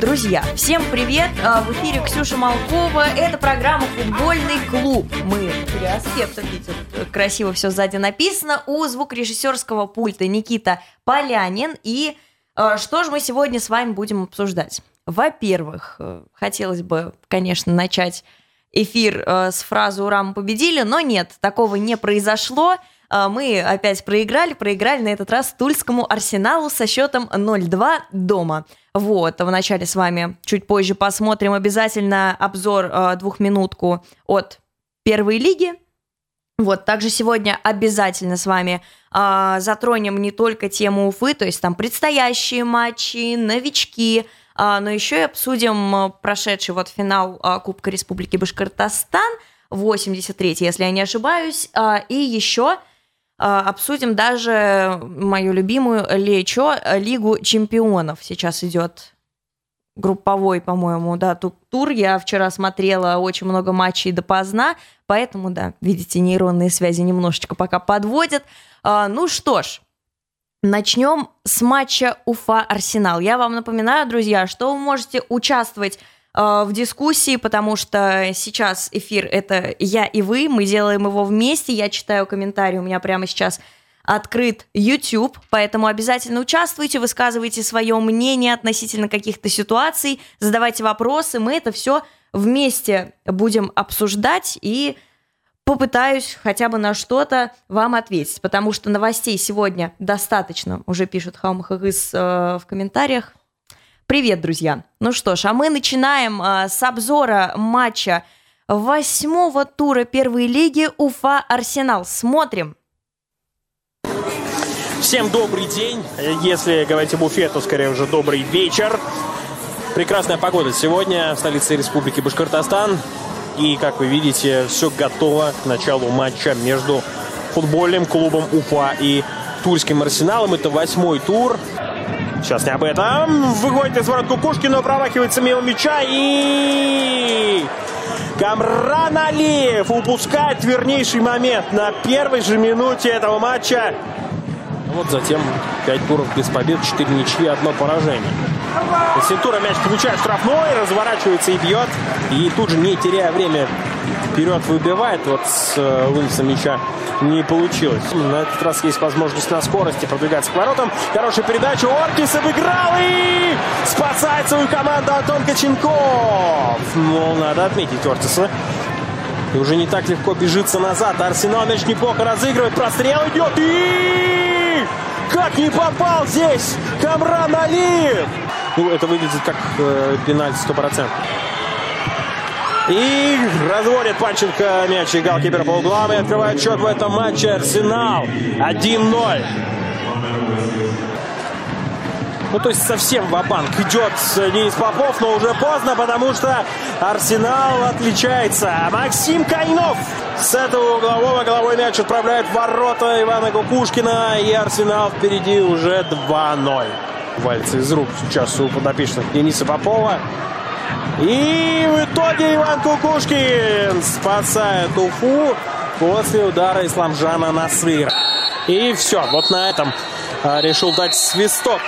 Друзья, всем привет! А, в эфире Ксюша Малкова. Это программа «Футбольный клуб». Мы переаспектом, видите, красиво все сзади написано. У звукорежиссерского пульта Никита Полянин. И а, что же мы сегодня с вами будем обсуждать? Во-первых, э, хотелось бы, конечно, начать эфир э, с фразы «Ура, мы победили», но нет, такого не произошло. А, мы опять проиграли, проиграли на этот раз Тульскому Арсеналу со счетом 0-2 дома. Вот, вначале с вами чуть позже посмотрим обязательно обзор э, двухминутку от первой лиги. Вот, также сегодня обязательно с вами э, затронем не только тему Уфы, то есть там предстоящие матчи, новички, э, но еще и обсудим прошедший вот финал э, Кубка Республики Башкортостан, 83 если я не ошибаюсь, э, и еще а, обсудим даже мою любимую Лечо, Лигу чемпионов. Сейчас идет групповой, по-моему, да, тур. Я вчера смотрела очень много матчей допоздна, поэтому, да, видите, нейронные связи немножечко пока подводят. А, ну что ж, начнем с матча Уфа-Арсенал. Я вам напоминаю, друзья, что вы можете участвовать в дискуссии, потому что сейчас эфир это я и вы, мы делаем его вместе, я читаю комментарии, у меня прямо сейчас открыт YouTube, поэтому обязательно участвуйте, высказывайте свое мнение относительно каких-то ситуаций, задавайте вопросы, мы это все вместе будем обсуждать и попытаюсь хотя бы на что-то вам ответить, потому что новостей сегодня достаточно, уже пишут Хаумахагыс э, в комментариях, Привет, друзья! Ну что ж, а мы начинаем э, с обзора матча восьмого тура первой лиги Уфа-Арсенал. Смотрим. Всем добрый день. Если говорить об Уфе, то скорее уже добрый вечер. Прекрасная погода сегодня в столице Республики Башкортостан. И, как вы видите, все готово к началу матча между футбольным клубом Уфа и Тульским Арсеналом. Это восьмой тур. Сейчас не об этом. Выходит из ворот Кукушкин, но промахивается мимо мяча и... Камран Алиев упускает вернейший момент на первой же минуте этого матча. Вот затем 5 туров без побед, 4 ничьи, одно поражение. Сентура мяч получает штрафной, разворачивается и бьет. И тут же, не теряя время, вперед выбивает. Вот с э, мяча не получилось. На этот раз есть возможность на скорости продвигаться к воротам. Хорошая передача. Ортис обыграл и спасает свою команду Антон Коченков. Ну, надо отметить Ортиса. И уже не так легко бежится назад. Арсенал мяч неплохо разыгрывает. Прострел идет. И как не попал здесь Камран Алиев. Ну, это выглядит как э, пенальти 100%. И разводит Панченко мяч и голкипер по углам и открывает счет в этом матче Арсенал 1-0. Ну, то есть совсем в банк идет Денис Попов, но уже поздно, потому что Арсенал отличается. Максим Кайнов с этого углового головой мяч отправляет в ворота Ивана Кукушкина. И Арсенал впереди уже 2-0. Валится из рук сейчас у подопечных Дениса Попова. И в итоге Иван Кукушкин спасает Уфу после удара Исламжана Насыра. И все, вот на этом решил дать свисток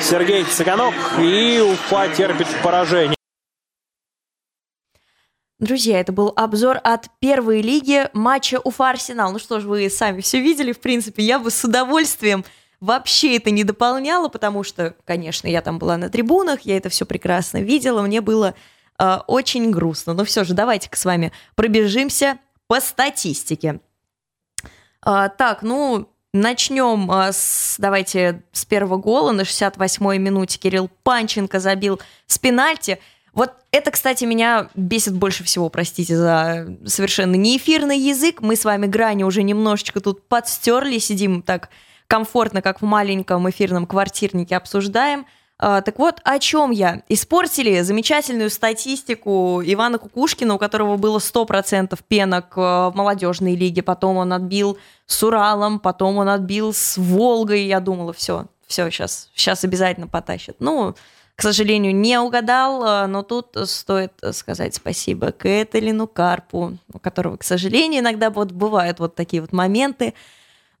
Сергей Цыганок. И Уфа терпит поражение. Друзья, это был обзор от первой лиги матча Уфа-Арсенал. Ну что ж, вы сами все видели, в принципе, я бы с удовольствием вообще это не дополняло, потому что, конечно, я там была на трибунах, я это все прекрасно видела, мне было э, очень грустно. Но все же, давайте-ка с вами пробежимся по статистике. А, так, ну, начнем а, с, давайте, с первого гола на 68-й минуте Кирилл Панченко забил с пенальти. Вот это, кстати, меня бесит больше всего, простите за совершенно неэфирный язык. Мы с вами грани уже немножечко тут подстерли, сидим так комфортно, как в маленьком эфирном квартирнике обсуждаем. А, так вот, о чем я? Испортили замечательную статистику Ивана Кукушкина, у которого было 100% пенок в молодежной лиге, потом он отбил с Уралом, потом он отбил с Волгой, я думала, все, все, сейчас, сейчас обязательно потащат. Ну, к сожалению, не угадал, а, но тут стоит сказать спасибо Кэталину Карпу, у которого, к сожалению, иногда вот бывают вот такие вот моменты,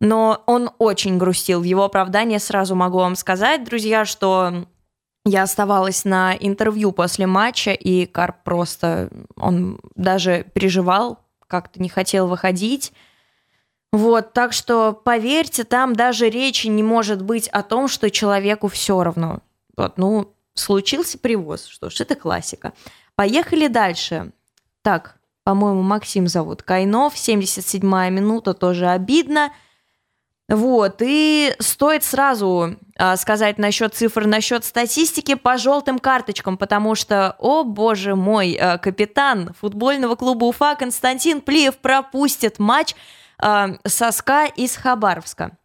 но он очень грустил. В его оправдание сразу могу вам сказать, друзья, что я оставалась на интервью после матча, и Карп просто, он даже переживал, как-то не хотел выходить. Вот, так что поверьте, там даже речи не может быть о том, что человеку все равно. Вот, ну, случился привоз, что ж, это классика. Поехали дальше. Так, по-моему, Максим зовут. Кайнов, 77-я минута, тоже обидно. Вот, и стоит сразу э, сказать насчет цифр, насчет статистики по желтым карточкам, потому что, о боже мой, э, капитан футбольного клуба Уфа Константин Плиев пропустит матч э, соска из Хабаровска.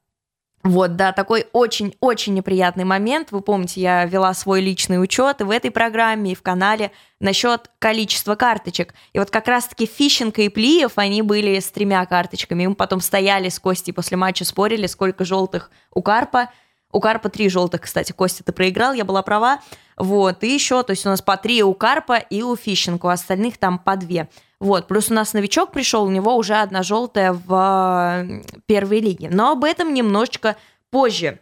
Вот, да, такой очень-очень неприятный момент. Вы помните, я вела свой личный учет и в этой программе, и в канале насчет количества карточек. И вот как раз-таки Фищенко и Плиев, они были с тремя карточками. Мы потом стояли с Костей после матча, спорили, сколько желтых у Карпа. У Карпа три желтых, кстати. Костя, ты проиграл, я была права. Вот, и еще, то есть у нас по три у Карпа и у Фищенко, у остальных там по две. Вот, плюс у нас новичок пришел, у него уже одна желтая в первой лиге. Но об этом немножечко позже.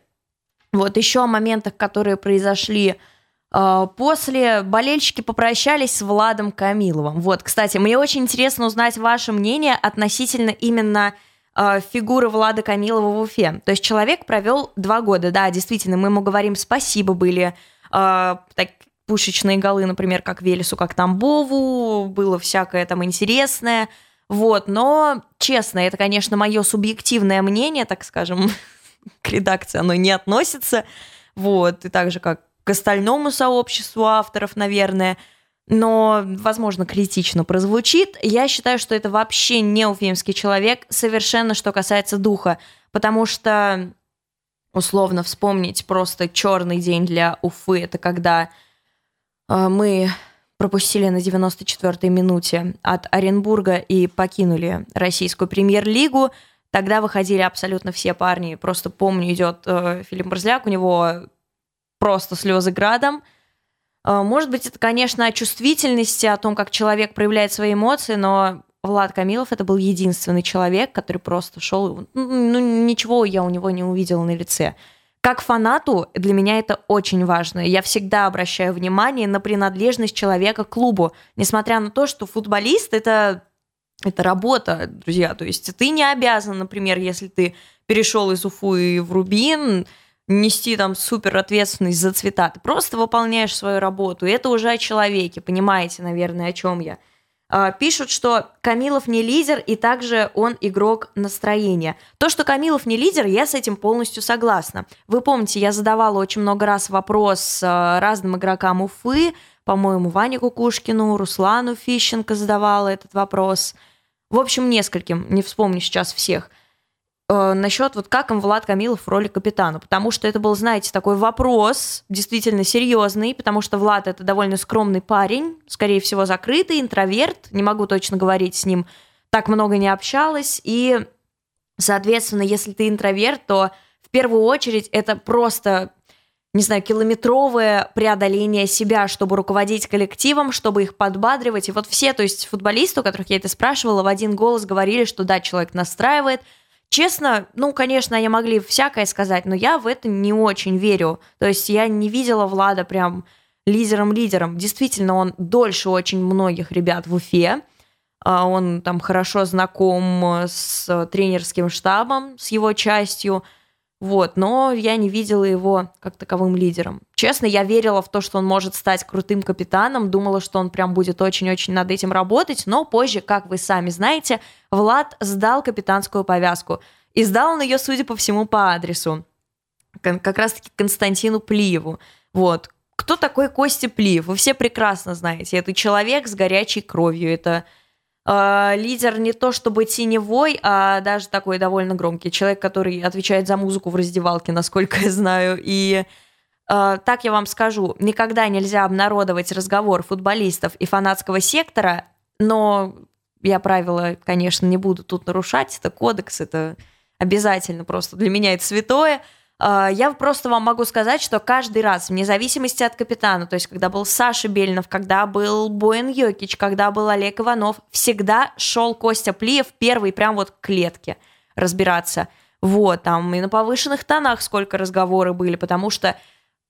Вот еще о моментах, которые произошли э, после. Болельщики попрощались с Владом Камиловым. Вот, кстати, мне очень интересно узнать ваше мнение относительно именно э, фигуры Влада Камилова в Уфе. То есть человек провел два года, да, действительно, мы ему говорим спасибо были. Э, так, пушечные голы, например, как Велесу, как Тамбову, было всякое там интересное. Вот, но, честно, это, конечно, мое субъективное мнение, так скажем, к редакции оно не относится. Вот, и так же, как к остальному сообществу авторов, наверное, но, возможно, критично прозвучит. Я считаю, что это вообще не уфимский человек, совершенно что касается духа, потому что, условно вспомнить просто черный день для Уфы, это когда мы пропустили на 94-й минуте от Оренбурга и покинули российскую премьер-лигу. Тогда выходили абсолютно все парни. Просто помню, идет э, Филипп Борзляк, у него просто слезы градом. Э, может быть, это, конечно, о чувствительности, о том, как человек проявляет свои эмоции, но Влад Камилов это был единственный человек, который просто шел. Ну, ничего я у него не увидела на лице. Как фанату для меня это очень важно. Я всегда обращаю внимание на принадлежность человека к клубу, несмотря на то, что футболист это это работа, друзья. То есть ты не обязан, например, если ты перешел из Уфы в Рубин, нести там супер ответственность за цвета. Ты просто выполняешь свою работу. И это уже о человеке, понимаете, наверное, о чем я. А, пишут, что Камилов не лидер, и также он игрок настроения. То, что Камилов не лидер, я с этим полностью согласна. Вы помните, я задавала очень много раз вопрос а, разным игрокам Уфы, по-моему, Ване Кукушкину, Руслану Фищенко задавала этот вопрос. В общем, нескольким, не вспомню сейчас всех – э, насчет вот как им Влад Камилов в роли капитана, потому что это был, знаете, такой вопрос действительно серьезный, потому что Влад это довольно скромный парень, скорее всего закрытый, интроверт, не могу точно говорить с ним, так много не общалась, и, соответственно, если ты интроверт, то в первую очередь это просто не знаю, километровое преодоление себя, чтобы руководить коллективом, чтобы их подбадривать. И вот все, то есть футболисты, у которых я это спрашивала, в один голос говорили, что да, человек настраивает, Честно, ну, конечно, они могли всякое сказать, но я в это не очень верю. То есть я не видела Влада прям лидером-лидером. Действительно, он дольше очень многих ребят в Уфе. А, он там хорошо знаком с тренерским штабом, с его частью. Вот, но я не видела его как таковым лидером. Честно, я верила в то, что он может стать крутым капитаном, думала, что он прям будет очень-очень над этим работать, но позже, как вы сами знаете, Влад сдал капитанскую повязку. И сдал он ее, судя по всему, по адресу. Как раз-таки Константину Плиеву. Вот. Кто такой Костя Плиев? Вы все прекрасно знаете. Это человек с горячей кровью. Это лидер не то чтобы теневой, а даже такой довольно громкий. Человек, который отвечает за музыку в раздевалке, насколько я знаю. И э, так я вам скажу, никогда нельзя обнародовать разговор футболистов и фанатского сектора, но я правила, конечно, не буду тут нарушать. Это кодекс, это обязательно просто для меня это святое. А, я просто вам могу сказать, что каждый раз, вне зависимости от капитана, то есть когда был Саша Бельнов, когда был Боин Йокич, когда был Олег Иванов, всегда шел Костя Плиев первый прям вот к клетке разбираться. Вот, там и на повышенных тонах сколько разговоры были, потому что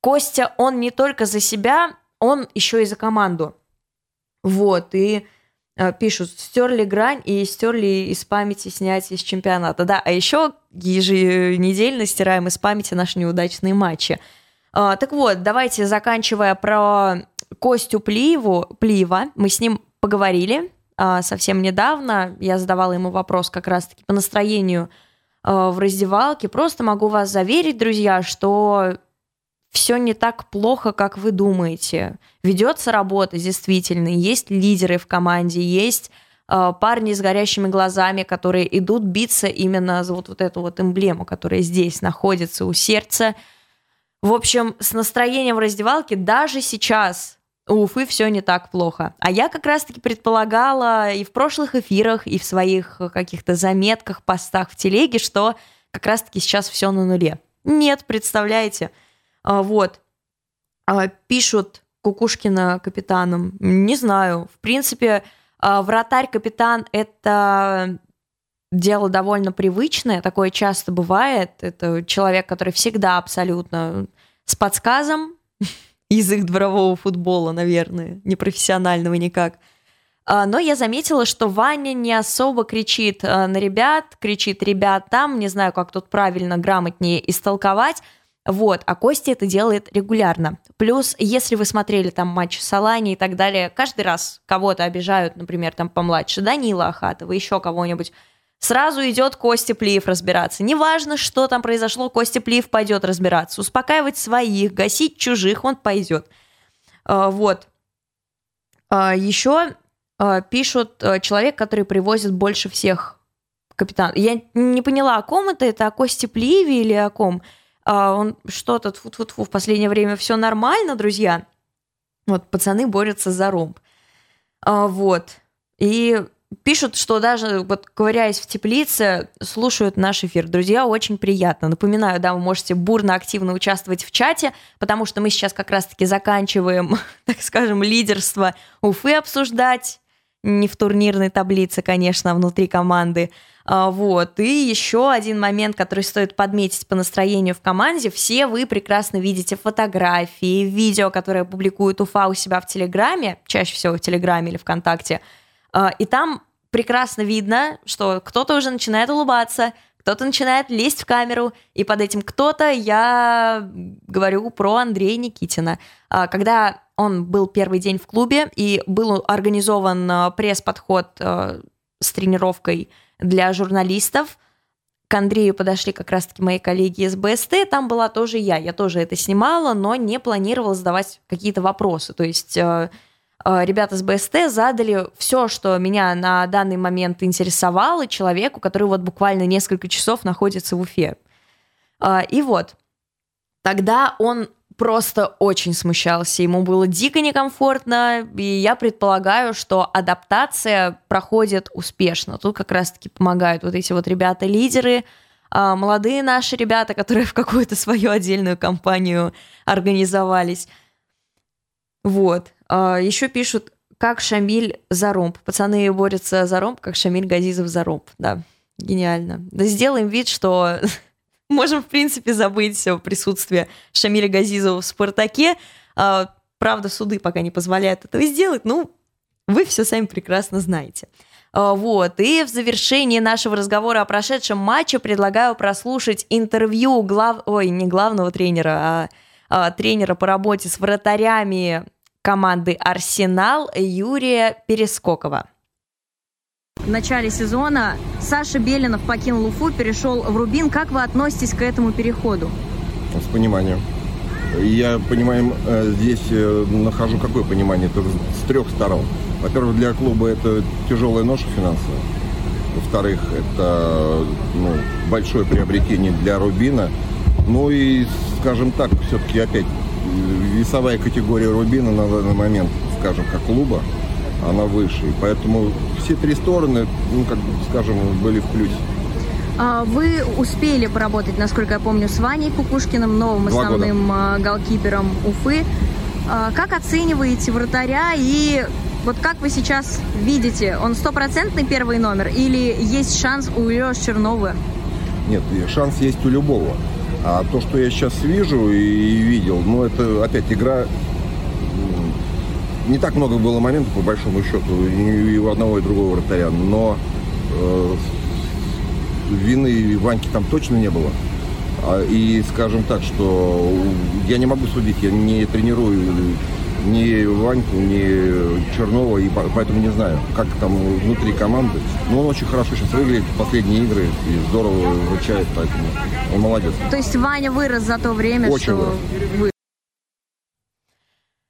Костя, он не только за себя, он еще и за команду. Вот, и пишут, стерли грань и стерли из памяти снять из чемпионата. Да, а еще еженедельно стираем из памяти наши неудачные матчи. А, так вот, давайте, заканчивая про Костю Плиеву, Плиева, мы с ним поговорили а, совсем недавно. Я задавала ему вопрос как раз-таки по настроению а, в раздевалке. Просто могу вас заверить, друзья, что все не так плохо, как вы думаете. Ведется работа, действительно, есть лидеры в команде, есть э, парни с горящими глазами, которые идут биться именно за вот, вот эту вот эмблему, которая здесь находится у сердца. В общем, с настроением в раздевалке даже сейчас у Уфы все не так плохо. А я как раз-таки предполагала и в прошлых эфирах, и в своих каких-то заметках, постах в телеге, что как раз-таки сейчас все на нуле. Нет, представляете? А, вот. А, пишут Кукушкина капитаном. Не знаю. В принципе, а, вратарь-капитан – это дело довольно привычное, такое часто бывает. Это человек, который всегда абсолютно с подсказом, язык дворового футбола, наверное, непрофессионального никак. Но я заметила, что Ваня не особо кричит на ребят, кричит ребят там, не знаю, как тут правильно, грамотнее истолковать, вот, а Костя это делает регулярно. Плюс, если вы смотрели там матч Салани и так далее, каждый раз кого-то обижают, например, там помладше, Данила Ахатова, еще кого-нибудь, сразу идет Костя Плиев разбираться. Неважно, что там произошло, Костя Плиев пойдет разбираться. Успокаивать своих, гасить чужих он пойдет. А, вот. А, еще а, пишут человек, который привозит больше всех капитан. Я не поняла, о ком это, это о Косте Плиеве или о ком? А он что-то, тьфу -тьфу -тьфу, в последнее время все нормально, друзья. Вот, пацаны борются за ромб. А, вот. И пишут, что даже вот ковыряясь в теплице, слушают наш эфир. Друзья, очень приятно. Напоминаю, да, вы можете бурно, активно участвовать в чате, потому что мы сейчас как раз-таки заканчиваем, так скажем, лидерство Уфы обсуждать. Не в турнирной таблице, конечно, внутри команды. А, вот. И еще один момент, который стоит подметить по настроению в команде. Все вы прекрасно видите фотографии, видео, которые публикует Уфа у себя в Телеграме, чаще всего в Телеграме или ВКонтакте. А, и там прекрасно видно, что кто-то уже начинает улыбаться, кто-то начинает лезть в камеру, и под этим кто-то я говорю про Андрея Никитина. А, когда он был первый день в клубе, и был организован пресс-подход с тренировкой для журналистов. К Андрею подошли как раз-таки мои коллеги из БСТ, там была тоже я, я тоже это снимала, но не планировала задавать какие-то вопросы. То есть ребята с БСТ задали все, что меня на данный момент интересовало человеку, который вот буквально несколько часов находится в Уфе. Э, и вот, тогда он просто очень смущался, ему было дико некомфортно, и я предполагаю, что адаптация проходит успешно. Тут как раз-таки помогают вот эти вот ребята-лидеры, а, молодые наши ребята, которые в какую-то свою отдельную компанию организовались. Вот. А, Еще пишут, как Шамиль за ромб. Пацаны борются за ромб, как Шамиль Газизов за ромб. Да, гениально. Да сделаем вид, что можем, в принципе, забыть все присутствие Шамиля Газизова в «Спартаке». А, правда, суды пока не позволяют этого сделать, ну, вы все сами прекрасно знаете. А, вот, и в завершении нашего разговора о прошедшем матче предлагаю прослушать интервью глав... Ой, не главного тренера, а тренера по работе с вратарями команды «Арсенал» Юрия Перескокова. В начале сезона Саша Белинов покинул Уфу, перешел в Рубин. Как вы относитесь к этому переходу? С пониманием. Я, понимаем, э, здесь э, нахожу какое понимание? Это с трех сторон. Во-первых, для клуба это тяжелая ноша финансовая. Во-вторых, это ну, большое приобретение для Рубина. Ну и, скажем так, все-таки опять весовая категория Рубина на данный момент, скажем, как клуба, она выше. поэтому все три стороны, ну, как скажем, были в плюсе. А, вы успели поработать, насколько я помню, с Ваней Кукушкиным, новым Два основным года. голкипером Уфы. А, как оцениваете вратаря и вот как вы сейчас видите, он стопроцентный первый номер или есть шанс у Леши Чернова? Нет, шанс есть у любого. А то, что я сейчас вижу и видел, ну, это опять игра не так много было моментов, по большому счету, и у одного, и другого вратаря, но э, вины Ваньки там точно не было. А, и скажем так, что я не могу судить, я не тренирую ни Ваньку, ни Чернова, и поэтому не знаю, как там внутри команды. Но он очень хорошо сейчас выглядит в последние игры и здорово вручает, поэтому он молодец. То есть Ваня вырос за то время, очень что вырос.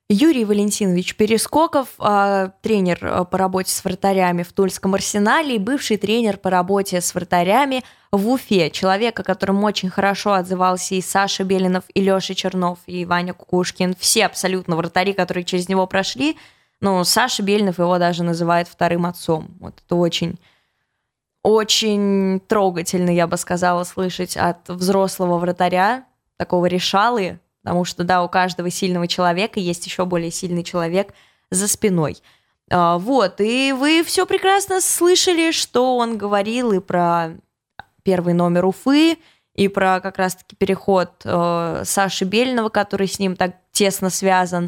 Юрий Валентинович Перескоков, а, тренер а, по работе с вратарями в Тульском арсенале и бывший тренер по работе с вратарями в Уфе. Человек, о котором очень хорошо отзывался и Саша Белинов, и Леша Чернов, и Ваня Кукушкин. Все абсолютно вратари, которые через него прошли. Но Саша Белинов его даже называет вторым отцом. Вот это очень очень трогательно, я бы сказала, слышать от взрослого вратаря, такого решалы, потому что, да, у каждого сильного человека есть еще более сильный человек за спиной. А, вот, и вы все прекрасно слышали, что он говорил и про первый номер Уфы, и про как раз-таки переход э, Саши Бельного, который с ним так тесно связан,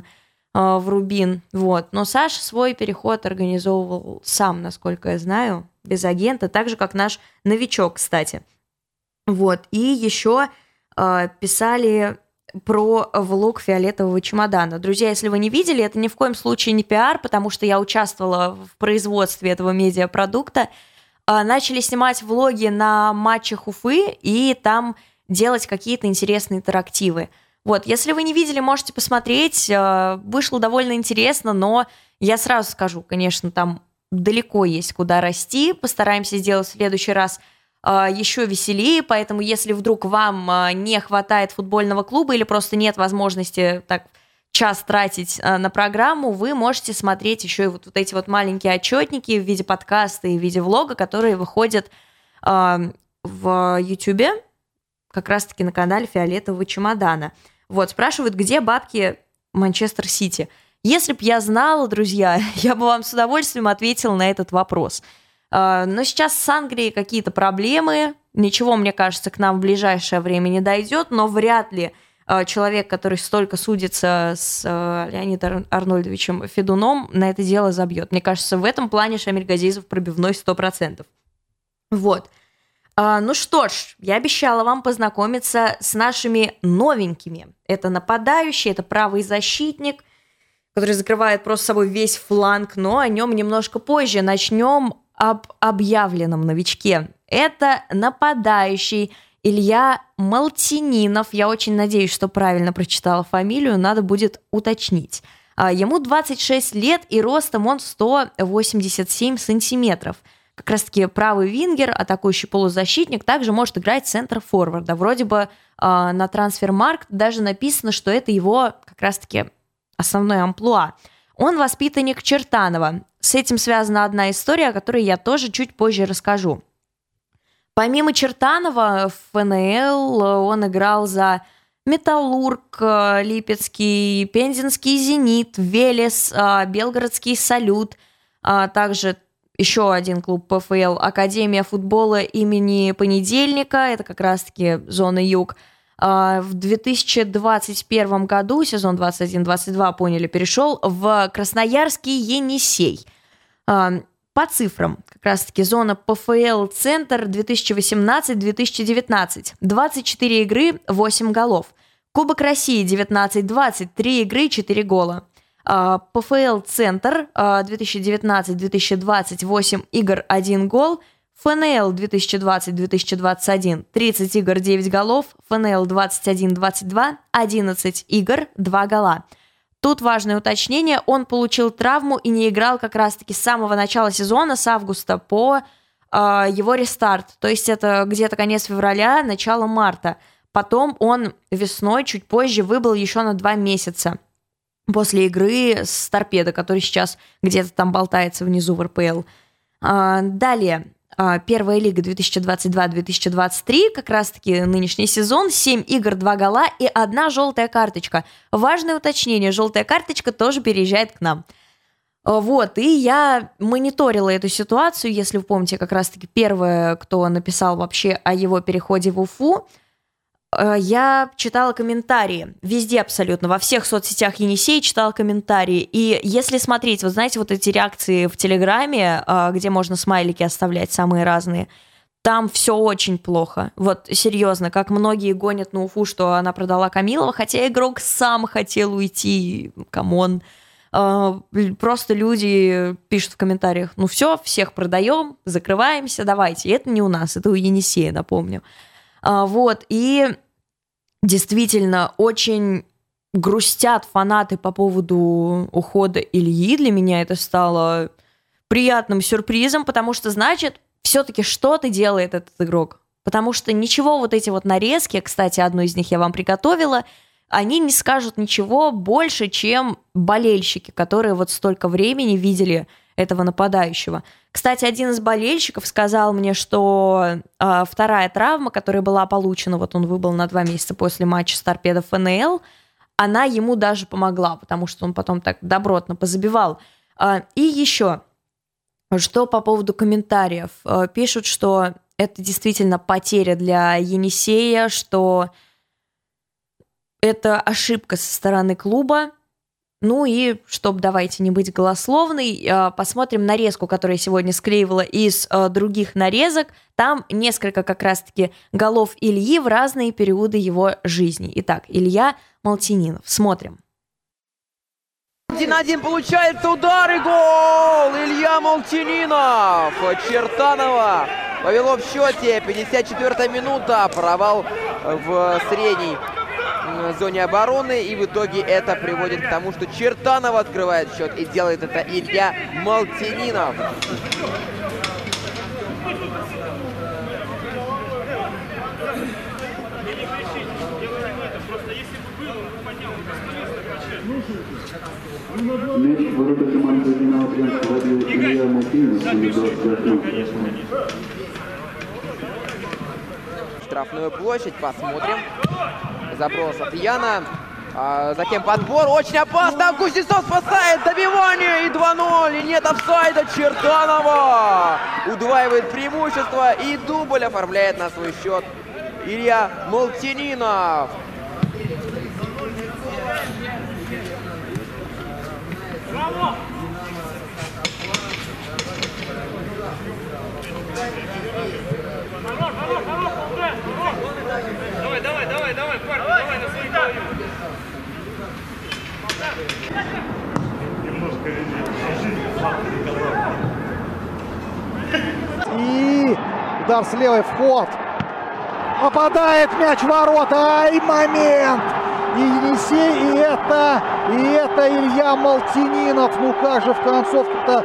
э, в Рубин. Вот. Но Саша свой переход организовывал сам, насколько я знаю, без агента, так же, как наш новичок, кстати. Вот. И еще э, писали про влог фиолетового чемодана. Друзья, если вы не видели, это ни в коем случае не пиар, потому что я участвовала в производстве этого медиапродукта. А, начали снимать влоги на матчах Уфы и там делать какие-то интересные интерактивы. Вот, если вы не видели, можете посмотреть. А, вышло довольно интересно, но я сразу скажу, конечно, там далеко есть куда расти. Постараемся сделать в следующий раз – еще веселее, поэтому если вдруг вам а, не хватает футбольного клуба или просто нет возможности так час тратить а, на программу, вы можете смотреть еще и вот, вот эти вот маленькие отчетники в виде подкаста и в виде влога, которые выходят в YouTube, как раз-таки на канале Фиолетового чемодана. Вот, спрашивают, где бабки Манчестер Сити. Если б я знала, друзья, я бы вам с удовольствием ответила на этот вопрос – а, но сейчас с Англией какие-то проблемы. Ничего, мне кажется, к нам в ближайшее время не дойдет, но вряд ли а, человек, который столько судится с а, Леонидом Арнольдовичем Федуном, на это дело забьет. Мне кажется, в этом плане Шамиль Газизов пробивной 100%. Вот. Ну что ж, я обещала вам познакомиться с нашими новенькими. Это нападающий, это правый защитник, который закрывает просто собой весь фланг, но о нем немножко позже. Начнем об объявленном новичке. Это нападающий Илья Малтининов. Я очень надеюсь, что правильно прочитала фамилию, надо будет уточнить. А, ему 26 лет и ростом он 187 сантиметров. Как раз таки правый вингер, атакующий полузащитник, также может играть центр форварда. Вроде бы а, на трансфермаркт даже написано, что это его как раз таки основной амплуа. Он воспитанник Чертанова. С этим связана одна история, о которой я тоже чуть позже расскажу. Помимо Чертанова в ФНЛ он играл за Металлург, э, Липецкий, Пензенский Зенит, Велес, э, Белгородский Салют, а также еще один клуб ПФЛ, Академия футбола имени Понедельника, это как раз-таки зона юг – в 2021 году, сезон 21-22, поняли, перешел в Красноярский Енисей. По цифрам, как раз-таки зона ПФЛ Центр 2018-2019. 24 игры, 8 голов. Кубок России 19-20, 3 игры, 4 гола. А, ПФЛ Центр 2019-2020, 8 игр, 1 гол – ФНЛ 2020-2021 30 игр 9 голов, ФНЛ 21-22 11 игр 2 гола. Тут важное уточнение, он получил травму и не играл как раз-таки с самого начала сезона, с августа по э, его рестарт. То есть это где-то конец февраля, начало марта. Потом он весной, чуть позже, выбыл еще на два месяца после игры с Торпедо, который сейчас где-то там болтается внизу в РПЛ. Э, далее, а, первая лига 2022-2023, как раз-таки нынешний сезон, 7 игр, 2 гола и одна желтая карточка. Важное уточнение, желтая карточка тоже переезжает к нам. А, вот, и я мониторила эту ситуацию, если вы помните, как раз-таки первое, кто написал вообще о его переходе в Уфу. Э, я читала комментарии везде абсолютно, во всех соцсетях Енисей читала комментарии. И если смотреть, вот знаете, вот эти реакции в Телеграме, э, где можно смайлики оставлять самые разные, там все очень плохо. Вот серьезно, как многие гонят на Уфу, что она продала Камилова, хотя игрок сам хотел уйти, камон. Э, просто люди пишут в комментариях, ну все, всех продаем, закрываемся, давайте. И это не у нас, это у Енисея, напомню. А, вот, и действительно очень грустят фанаты по поводу ухода Ильи. Для меня это стало приятным сюрпризом, потому что, значит, все-таки что-то делает этот игрок. Потому что ничего вот эти вот нарезки, кстати, одну из них я вам приготовила, они не скажут ничего больше, чем болельщики, которые вот столько времени видели этого нападающего. Кстати, один из болельщиков сказал мне, что э, вторая травма, которая была получена, вот он выбыл на два месяца после матча с торпедо ФНЛ, она ему даже помогла, потому что он потом так добротно позабивал. Э, и еще, что по поводу комментариев. Э, пишут, что это действительно потеря для Енисея, что это ошибка со стороны клуба, ну и, чтобы давайте не быть голословной, э, посмотрим нарезку, которую я сегодня склеивала из э, других нарезок. Там несколько как раз-таки голов Ильи в разные периоды его жизни. Итак, Илья Малтининов. Смотрим. Один один получается удар и гол! Илья Молчанинов! Чертанова повело в счете. 54 минута. Провал в средней зоне обороны. И в итоге это приводит к тому, что Чертанов открывает счет. И делает это Илья Малтининов. Мяч ворота команды «Динамо Брянск» забил Илья Малтинов, 28 Штрафную площадь, посмотрим заброс от Яна. А, затем подбор. Очень опасно. Кузнецов спасает добивание. И 2-0. И нет офсайда Чертанова. Удваивает преимущество. И дубль оформляет на свой счет Илья Молтининов. Браво! Давай, давай, давай, давай, парни, давай, давай на своих голове. Немножко И удар с левой вход. Попадает мяч в ворота. И момент. И Енисей, и это, и это Илья Малтининов. Ну как же в концовке-то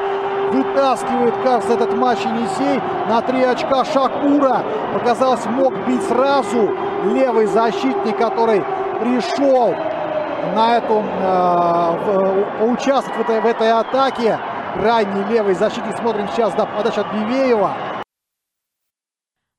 вытаскивает, кажется, этот матч Енисей на три очка Шакура. Показалось, мог бить сразу левый защитник, который пришел на эту, э, поучаствовать в этой, в этой атаке. Крайний левый защитник. Смотрим сейчас да, подача от Бивеева.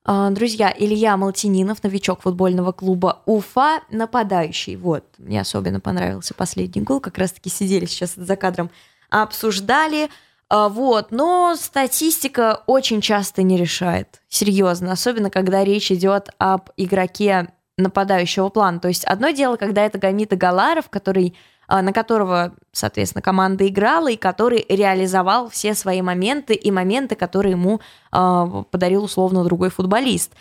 А, друзья, Илья Малтининов, новичок футбольного клуба Уфа, нападающий. Вот, мне особенно понравился последний гол. Как раз-таки сидели сейчас за кадром, обсуждали. А, вот, но статистика очень часто не решает, серьезно, особенно когда речь идет об игроке нападающего плана. То есть одно дело, когда это Гамита Галаров, который, а, на которого, соответственно, команда играла, и который реализовал все свои моменты и моменты, которые ему э, подарил условно другой футболист.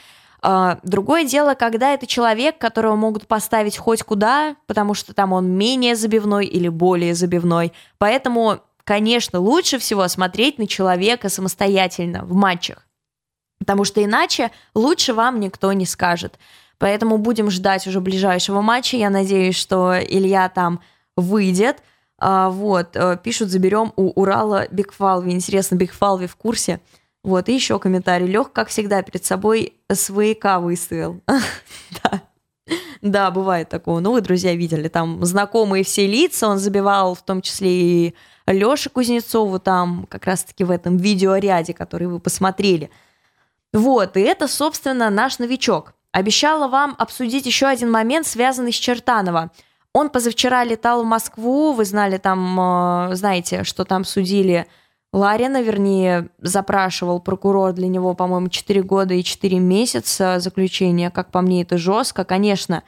Другое дело, когда это человек, которого могут поставить хоть куда, потому что там он менее забивной или более забивной. Поэтому конечно, лучше всего смотреть на человека самостоятельно в матчах, потому что иначе лучше вам никто не скажет. Поэтому будем ждать уже ближайшего матча. Я надеюсь, что Илья там выйдет. А, вот, э, пишут, заберем у Урала Бигфалви. Интересно, Бигфалви в курсе? Вот, и еще комментарий. Лех, как всегда, перед собой свояка выставил. Да. Да, бывает такое. Ну, вы, друзья, видели, там знакомые все лица, он забивал в том числе и Лёше Кузнецову там как раз-таки в этом видеоряде, который вы посмотрели. Вот, и это, собственно, наш новичок. Обещала вам обсудить еще один момент, связанный с Чертанова. Он позавчера летал в Москву, вы знали там, э, знаете, что там судили Ларина, вернее, запрашивал прокурор для него, по-моему, 4 года и 4 месяца заключения. Как по мне, это жестко. Конечно,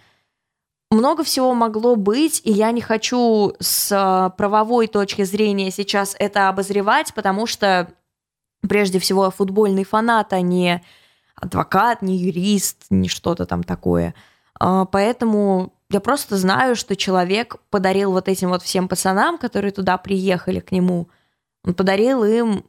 много всего могло быть, и я не хочу с а, правовой точки зрения сейчас это обозревать, потому что, прежде всего, футбольный фанат, а не адвокат, не юрист, не что-то там такое. А, поэтому я просто знаю, что человек подарил вот этим вот всем пацанам, которые туда приехали к нему, он подарил им,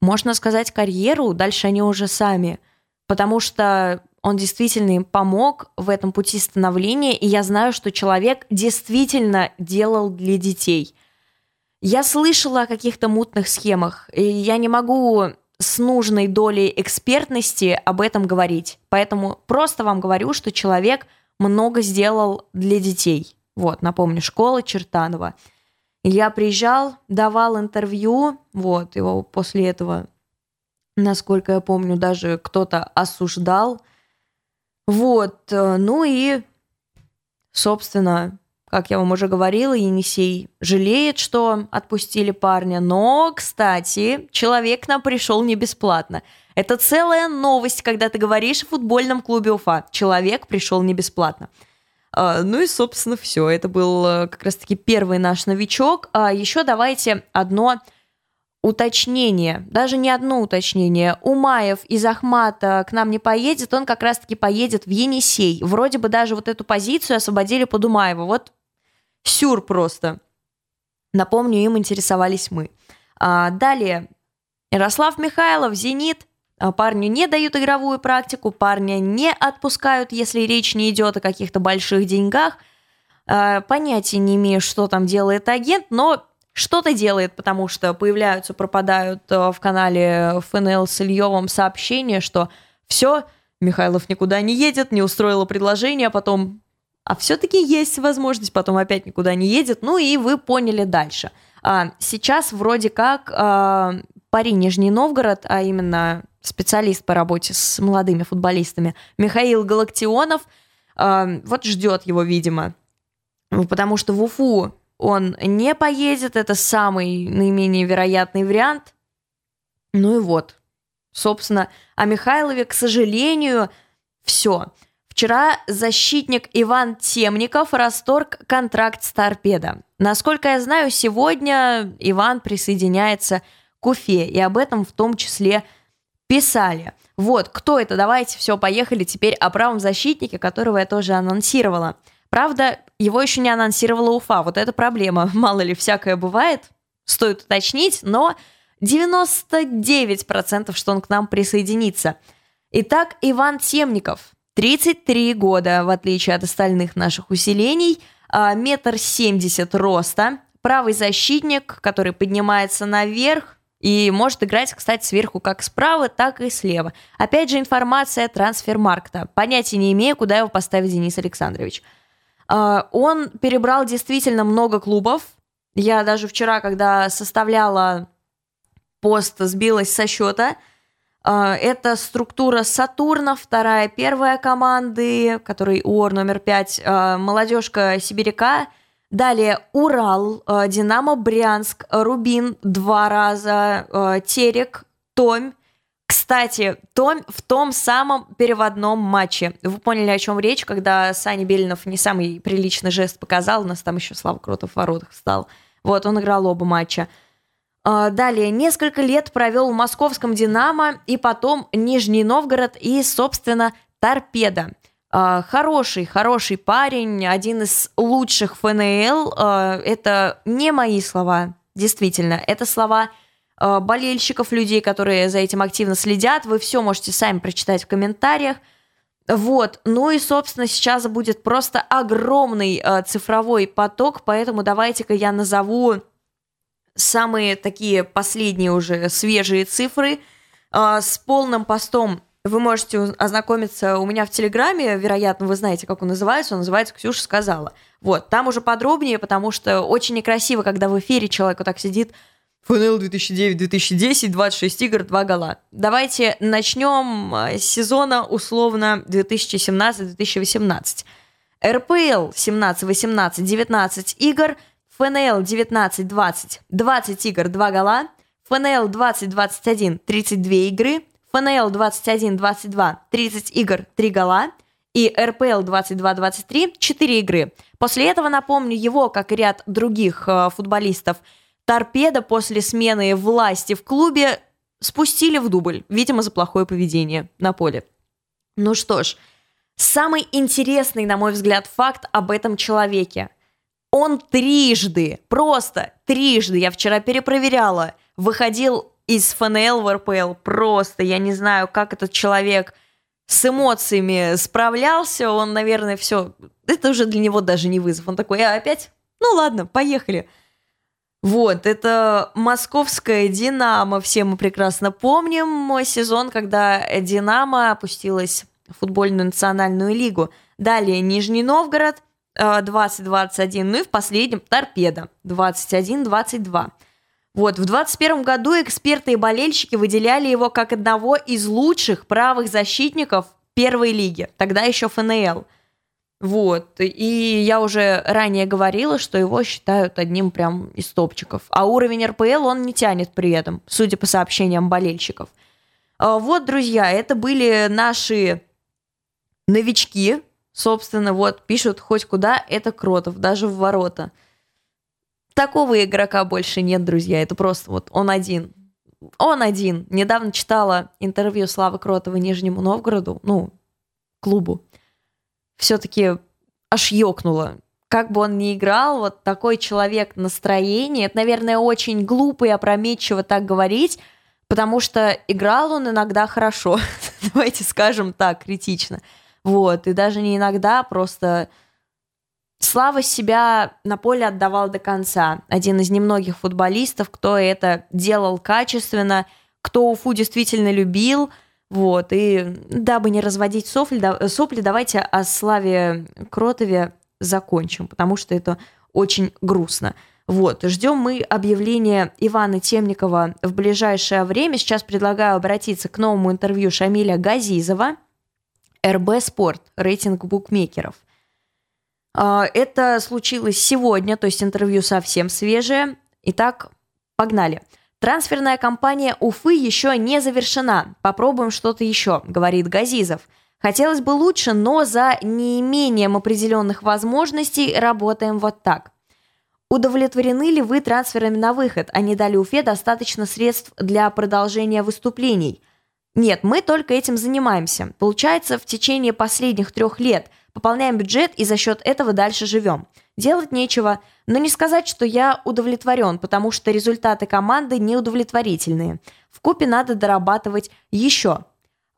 можно сказать, карьеру, дальше они уже сами, потому что он действительно им помог в этом пути становления, и я знаю, что человек действительно делал для детей. Я слышала о каких-то мутных схемах, и я не могу с нужной долей экспертности об этом говорить. Поэтому просто вам говорю, что человек много сделал для детей. Вот, напомню, школа Чертанова – Илья приезжал, давал интервью, вот, его после этого, насколько я помню, даже кто-то осуждал. Вот, э, ну и, собственно, как я вам уже говорила, Енисей жалеет, что отпустили парня. Но, кстати, человек к нам пришел не бесплатно. Это целая новость, когда ты говоришь о футбольном клубе Уфа. Человек пришел не бесплатно. А, ну и, собственно, все. Это был э, как раз-таки первый наш новичок. А еще давайте одно уточнение, даже не одно уточнение. Умаев из Ахмата к нам не поедет, он как раз-таки поедет в Енисей. Вроде бы даже вот эту позицию освободили под Умаева. Вот сюр просто. Напомню, им интересовались мы. А, далее. Ярослав Михайлов, «Зенит», парню не дают игровую практику, парня не отпускают, если речь не идет о каких-то больших деньгах. А, понятия не имею, что там делает агент, но что-то делает, потому что появляются, пропадают э, в канале ФНЛ с Ильевым сообщения, что все, Михайлов никуда не едет, не устроила предложение, а потом а все-таки есть возможность, потом опять никуда не едет, ну и вы поняли дальше. А, сейчас вроде как а, парень Нижний Новгород, а именно специалист по работе с молодыми футболистами, Михаил Галактионов, э, вот ждет его, видимо. Потому что в Уфу он не поедет, это самый наименее вероятный вариант. Ну и вот, собственно, о Михайлове, к сожалению, все. Вчера защитник Иван Темников расторг контракт с Торпедо. Насколько я знаю, сегодня Иван присоединяется к Уфе, и об этом в том числе писали. Вот, кто это? Давайте, все, поехали теперь о правом защитнике, которого я тоже анонсировала. Правда, его еще не анонсировала Уфа, вот это проблема. Мало ли, всякое бывает, стоит уточнить, но 99% что он к нам присоединится. Итак, Иван Темников, 33 года, в отличие от остальных наших усилений, а, метр семьдесят роста, правый защитник, который поднимается наверх, и может играть, кстати, сверху как справа, так и слева. Опять же, информация трансфермаркта. Понятия не имею, куда его поставить Денис Александрович. А, он перебрал действительно много клубов. Я даже вчера, когда составляла пост, сбилась со счета. А, это структура Сатурна, вторая, первая команды, который УОР номер пять, а, молодежка Сибиряка – Далее Урал, э, Динамо Брянск, Рубин два раза, э, Терек, Томь. Кстати, Томь в том самом переводном матче. Вы поняли, о чем речь, когда Саня Белинов не самый приличный жест показал, у нас там еще Слава Кротов в воротах встал. Вот, он играл оба матча. Э, далее, несколько лет провел в московском «Динамо», и потом Нижний Новгород и, собственно, «Торпедо». А, хороший, хороший парень, один из лучших ФНЛ. А, это не мои слова, действительно. Это слова а, болельщиков, людей, которые за этим активно следят. Вы все можете сами прочитать в комментариях. Вот, ну и, собственно, сейчас будет просто огромный э, цифровой поток, поэтому давайте-ка я назову самые такие последние уже свежие цифры э, с полным постом вы можете ознакомиться у меня в Телеграме, вероятно, вы знаете, как он называется, он называется «Ксюша сказала». Вот, там уже подробнее, потому что очень некрасиво, когда в эфире человек вот так сидит, ФНЛ 2009-2010, 26 игр, 2 гола. Давайте начнем с сезона условно 2017-2018. РПЛ 17-18, 19 игр, ФНЛ 19-20, 20 игр, 2 гола, ФНЛ 2021 32 игры, ФНЛ 21-22 30 игр, 3 гола, и РПЛ 22-23 4 игры. После этого, напомню, его, как и ряд других э, футболистов, торпеда после смены власти в клубе спустили в дубль, видимо, за плохое поведение на поле. Ну что ж, самый интересный, на мой взгляд, факт об этом человеке. Он трижды, просто трижды, я вчера перепроверяла, выходил из ФНЛ в РПЛ. Просто я не знаю, как этот человек с эмоциями справлялся. Он, наверное, все... Это уже для него даже не вызов. Он такой, а опять? Ну ладно, поехали. Вот, это московская «Динамо», все мы прекрасно помним мой сезон, когда «Динамо» опустилась в футбольную национальную лигу. Далее Нижний Новгород 20-21, ну и в последнем «Торпедо» 21-22. Вот, в 2021 году эксперты и болельщики выделяли его как одного из лучших правых защитников первой лиги, тогда еще ФНЛ. Вот, и я уже ранее говорила, что его считают одним прям из топчиков. А уровень РПЛ он не тянет при этом, судя по сообщениям болельщиков. А вот, друзья, это были наши новички. Собственно, вот пишут хоть куда, это Кротов, даже в ворота – Такого игрока больше нет, друзья. Это просто вот он один. Он один. Недавно читала интервью Славы Кротова Нижнему Новгороду, ну, клубу. Все-таки аж ёкнуло. Как бы он ни играл, вот такой человек настроение. Это, наверное, очень глупо и опрометчиво так говорить, потому что играл он иногда хорошо. Давайте скажем так, критично. Вот, и даже не иногда, просто Слава себя на поле отдавал до конца. Один из немногих футболистов, кто это делал качественно, кто Уфу действительно любил. Вот, и дабы не разводить сопли, сопли давайте о Славе Кротове закончим, потому что это очень грустно. Вот, ждем мы объявления Ивана Темникова в ближайшее время. Сейчас предлагаю обратиться к новому интервью Шамиля Газизова, РБ Спорт, рейтинг букмекеров. А, это случилось сегодня, то есть интервью совсем свежее. Итак, погнали. Трансферная кампания Уфы еще не завершена. Попробуем что-то еще, говорит Газизов. Хотелось бы лучше, но за неимением определенных возможностей работаем вот так. Удовлетворены ли вы трансферами на выход? Они дали Уфе достаточно средств для продолжения выступлений? Нет, мы только этим занимаемся. Получается, в течение последних трех лет – пополняем бюджет и за счет этого дальше живем. Делать нечего, но не сказать, что я удовлетворен, потому что результаты команды неудовлетворительные. В купе надо дорабатывать еще.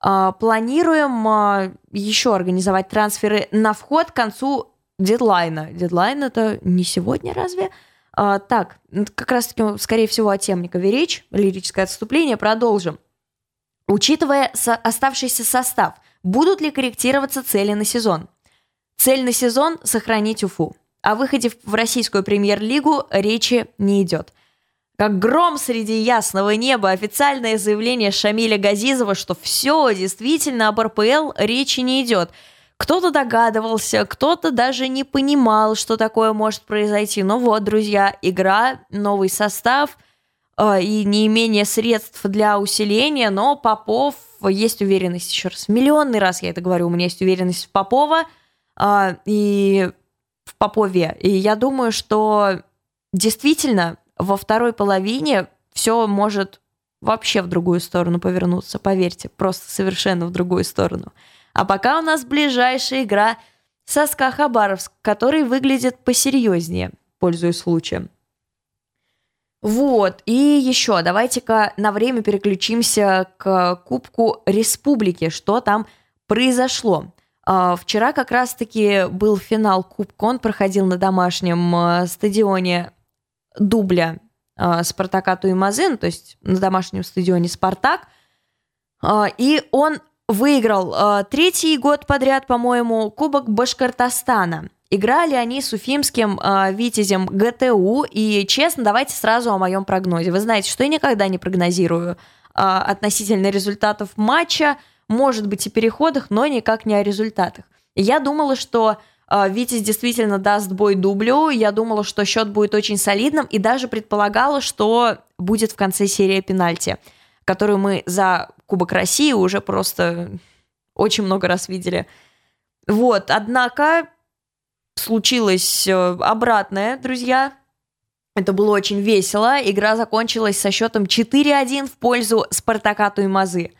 А, планируем а, еще организовать трансферы на вход к концу дедлайна. Дедлайн это не сегодня разве? А, так, как раз таки, скорее всего, о Темникове речь, лирическое отступление, продолжим. Учитывая оставшийся состав, будут ли корректироваться цели на сезон? Цель на сезон – сохранить Уфу. О выходе в российскую премьер-лигу речи не идет. Как гром среди ясного неба официальное заявление Шамиля Газизова, что все, действительно, об РПЛ речи не идет. Кто-то догадывался, кто-то даже не понимал, что такое может произойти. Но вот, друзья, игра, новый состав э, и не имение средств для усиления, но Попов, есть уверенность, еще раз, миллионный раз я это говорю, у меня есть уверенность в Попова – и в Попове. И я думаю, что действительно во второй половине все может вообще в другую сторону повернуться, поверьте, просто совершенно в другую сторону. А пока у нас ближайшая игра со СКА Хабаровск, который выглядит посерьезнее, пользуясь случаем. Вот, и еще давайте-ка на время переключимся к Кубку Республики, что там произошло. А, вчера как раз-таки был финал Кубка, он проходил на домашнем а, стадионе дубля а, Спартака Туимазын, то есть на домашнем стадионе Спартак. И он выиграл третий год подряд, по-моему, Кубок Башкортостана. Играли они с уфимским витязем ГТУ, и честно, давайте сразу о моем прогнозе. Вы знаете, что я никогда не прогнозирую относительно результатов матча, может быть, и переходах, но никак не о результатах. я думала, что э, Витязь действительно даст бой дублю. Я думала, что счет будет очень солидным и даже предполагала, что будет в конце серия пенальти, которую мы за Кубок России уже просто очень много раз видели. Вот, однако случилось э, обратное, друзья. Это было очень весело. Игра закончилась со счетом 4-1 в пользу Спартака Туймазы.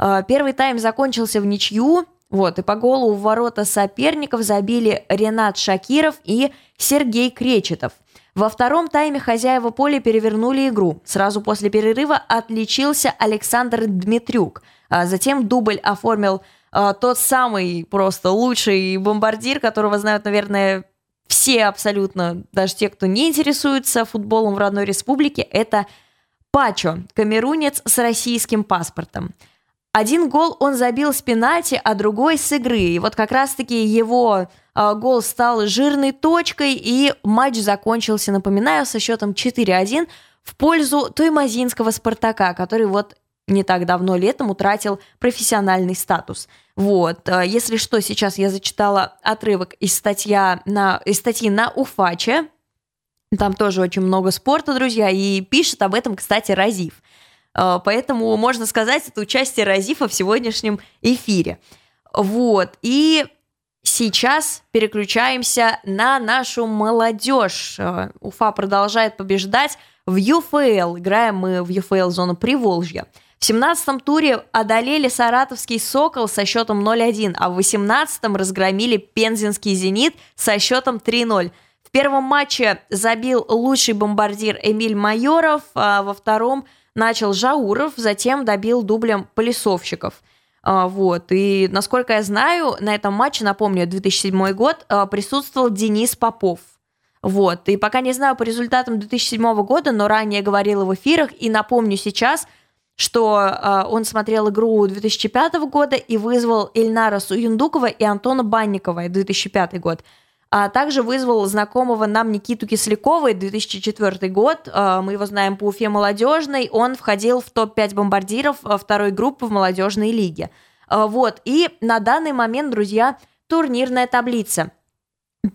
Э, первый тайм закончился в ничью. Вот, и по голу в ворота соперников забили Ренат Шакиров и Сергей Кречетов. Во втором тайме хозяева поля перевернули игру. Сразу после перерыва отличился Александр Дмитрюк. А затем дубль оформил а, тот самый просто лучший бомбардир, которого знают, наверное, все абсолютно, даже те, кто не интересуется футболом в родной республике, это Пачо, камерунец с российским паспортом. Один гол он забил с пенальти, а другой с игры. И вот как раз-таки его э, гол стал жирной точкой, и матч закончился, напоминаю, со счетом 4-1 в пользу Тоймазинского «Спартака», который вот не так давно летом утратил профессиональный статус. Вот, э, если что, сейчас я зачитала отрывок из, статья на, из статьи на Уфаче, там тоже очень много спорта, друзья, и пишет об этом, кстати, Разив. Э, поэтому можно сказать, это участие Разифа в сегодняшнем эфире. Вот, и сейчас переключаемся на нашу молодежь. Э, Уфа продолжает побеждать в ЮФЛ. Играем мы в ЮФЛ зону Приволжья. В 17-м туре одолели саратовский «Сокол» со счетом 0-1, а в 18-м разгромили пензенский «Зенит» со счетом 3-0. В первом матче забил лучший бомбардир Эмиль Майоров, а во втором начал Жауров, затем добил дублем Полисовщиков. А, вот. И, насколько я знаю, на этом матче, напомню, 2007 год, а, присутствовал Денис Попов. Вот. И пока не знаю по результатам 2007 года, но ранее говорила в эфирах, и напомню сейчас – что э, он смотрел игру 2005 года и вызвал Ильнара Суюндукова и Антона Банникова, 2005 год. А также вызвал знакомого нам Никиту Кислякова, 2004 год. Э, мы его знаем по Уфе молодежной. Он входил в топ-5 бомбардиров э, второй группы в молодежной лиге. Э, вот. И на данный момент, друзья, турнирная таблица.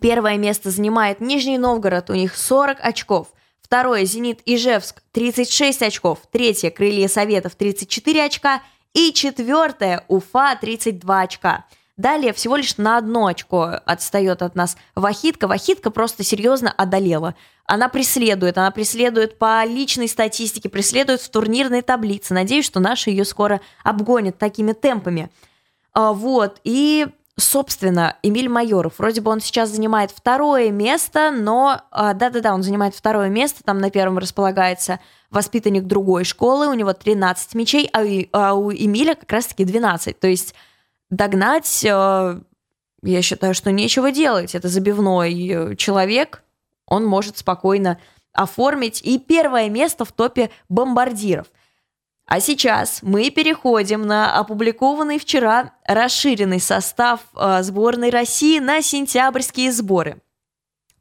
Первое место занимает Нижний Новгород, у них 40 очков. Второе – «Зенит» Ижевск, 36 очков. Третье – «Крылья Советов», 34 очка. И четвертое – Уфа, 32 очка. Далее всего лишь на одно очко отстает от нас Вахитка. Вахитка просто серьезно одолела. Она преследует, она преследует по личной статистике, преследует в турнирной таблице. Надеюсь, что наши ее скоро обгонят такими темпами. А, вот, и Собственно, Эмиль Майоров, вроде бы он сейчас занимает второе место, но а, да-да-да, он занимает второе место, там на первом располагается воспитанник другой школы, у него 13 мячей, а, а у Эмиля как раз-таки 12. То есть догнать, а, я считаю, что нечего делать. Это забивной э, человек, он может спокойно оформить и первое место в топе бомбардиров. А сейчас мы переходим на опубликованный вчера расширенный состав э, сборной России на сентябрьские сборы.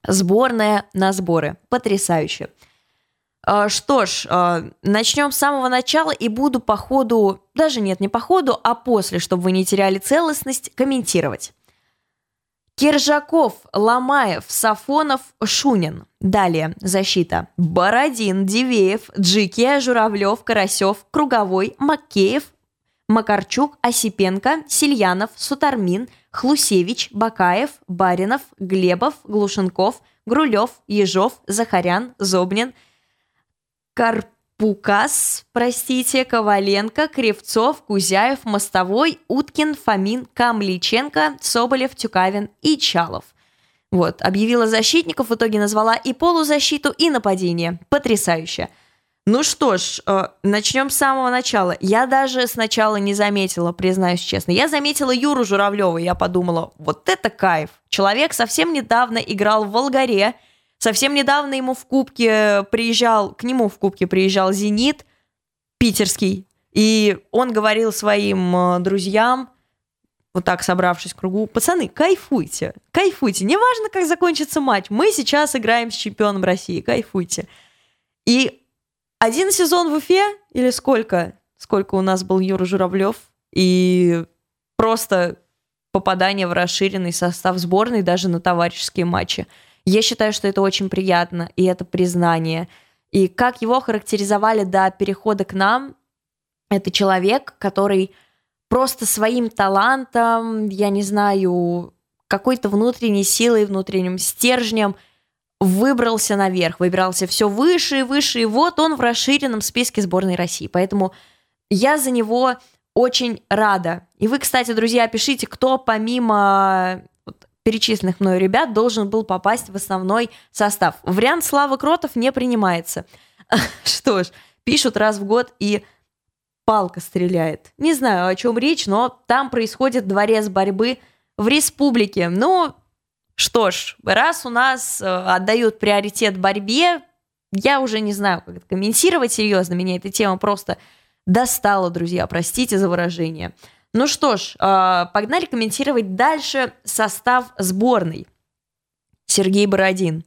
Сборная на сборы. Потрясающе. Э, что ж, э, начнем с самого начала и буду по ходу, даже нет, не по ходу, а после, чтобы вы не теряли целостность, комментировать. Киржаков, Ломаев, Сафонов, Шунин. Далее защита. Бородин, Дивеев, Джикия, Журавлев, Карасев, Круговой, Макеев, Макарчук, Осипенко, Сильянов, Сутармин, Хлусевич, Бакаев, Баринов, Глебов, Глушенков, Грулев, Ежов, Захарян, Зобнин, Карп Пукас, простите, Коваленко, Кривцов, Кузяев, Мостовой, Уткин, Фомин, Камличенко, Соболев, Тюкавин и Чалов. Вот, объявила защитников, в итоге назвала и полузащиту, и нападение. Потрясающе. Ну что ж, э, начнем с самого начала. Я даже сначала не заметила, признаюсь честно. Я заметила Юру Журавлева, я подумала, вот это кайф. Человек совсем недавно играл в Волгаре, Совсем недавно ему в Кубке приезжал, к нему в Кубке приезжал «Зенит» питерский, и он говорил своим э, друзьям, вот так собравшись в кругу, пацаны, кайфуйте, кайфуйте, неважно, как закончится матч, мы сейчас играем с чемпионом России, кайфуйте. И один сезон в Уфе, или сколько, сколько у нас был Юра Журавлев, и просто попадание в расширенный состав сборной даже на товарищеские матчи. Я считаю, что это очень приятно, и это признание. И как его характеризовали до перехода к нам, это человек, который просто своим талантом, я не знаю, какой-то внутренней силой, внутренним стержнем выбрался наверх, выбирался все выше и выше, и вот он в расширенном списке сборной России. Поэтому я за него очень рада. И вы, кстати, друзья, пишите, кто помимо перечисленных мною ребят должен был попасть в основной состав. Вариант Славы Кротов не принимается. Что ж, пишут раз в год и палка стреляет. Не знаю, о чем речь, но там происходит дворец борьбы в республике. Ну, что ж, раз у нас э, отдают приоритет борьбе, я уже не знаю, как это комментировать серьезно. Меня эта тема просто достала, друзья, простите за выражение. Ну что ж, э, погнали комментировать дальше состав сборной. Сергей Бородин.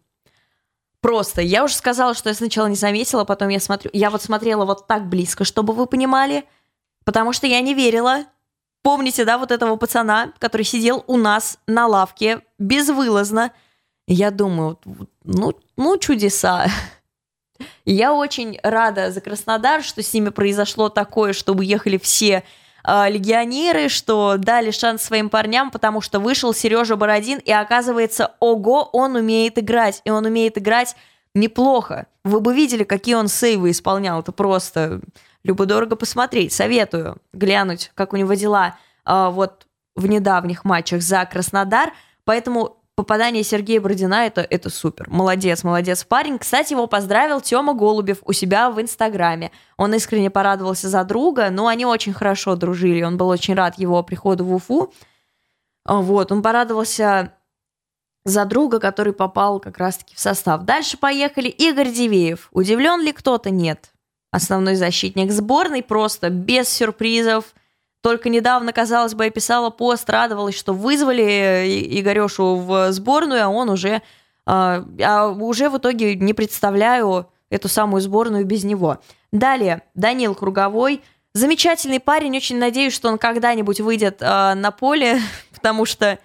Просто, я уже сказала, что я сначала не заметила, потом я смотрю, я вот смотрела вот так близко, чтобы вы понимали, потому что я не верила. Помните, да, вот этого пацана, который сидел у нас на лавке безвылазно. Я думаю, ну, ну чудеса. Я очень рада за Краснодар, что с ними произошло такое, что уехали все э, легионеры, что дали шанс своим парням, потому что вышел Сережа Бородин, и оказывается, ого, он умеет играть, и он умеет играть неплохо. Вы бы видели, какие он сейвы исполнял, это просто любо-дорого посмотреть. Советую глянуть, как у него дела э, вот в недавних матчах за Краснодар, поэтому попадание Сергея Бородина это, это супер. Молодец, молодец парень. Кстати, его поздравил Тёма Голубев у себя в Инстаграме. Он искренне порадовался за друга, но они очень хорошо дружили. Он был очень рад его приходу в Уфу. А, вот, он порадовался за друга, который попал как раз-таки в состав. Дальше поехали. Игорь Дивеев. Удивлен ли кто-то? Нет. Основной защитник сборной просто без сюрпризов – только недавно, казалось бы, я писала пост, радовалась, что вызвали Игорешу в сборную, а он уже, а, а уже в итоге не представляю эту самую сборную без него. Далее, Данил Круговой. Замечательный парень, очень надеюсь, что он когда-нибудь выйдет э, на поле, потому что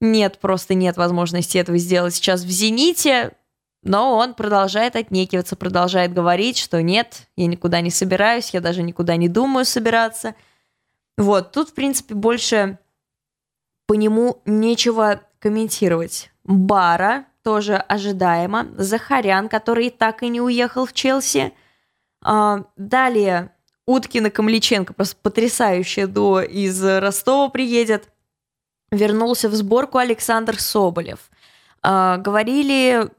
нет, просто нет возможности этого сделать сейчас в «Зените», но он продолжает отнекиваться, продолжает говорить, что нет, я никуда не собираюсь, я даже никуда не думаю собираться – вот, тут, в принципе, больше по нему нечего комментировать. Бара тоже ожидаемо. Захарян, который так и не уехал в Челси. А, далее Уткина Камличенко, просто потрясающее дуо из Ростова приедет. Вернулся в сборку Александр Соболев. А, говорили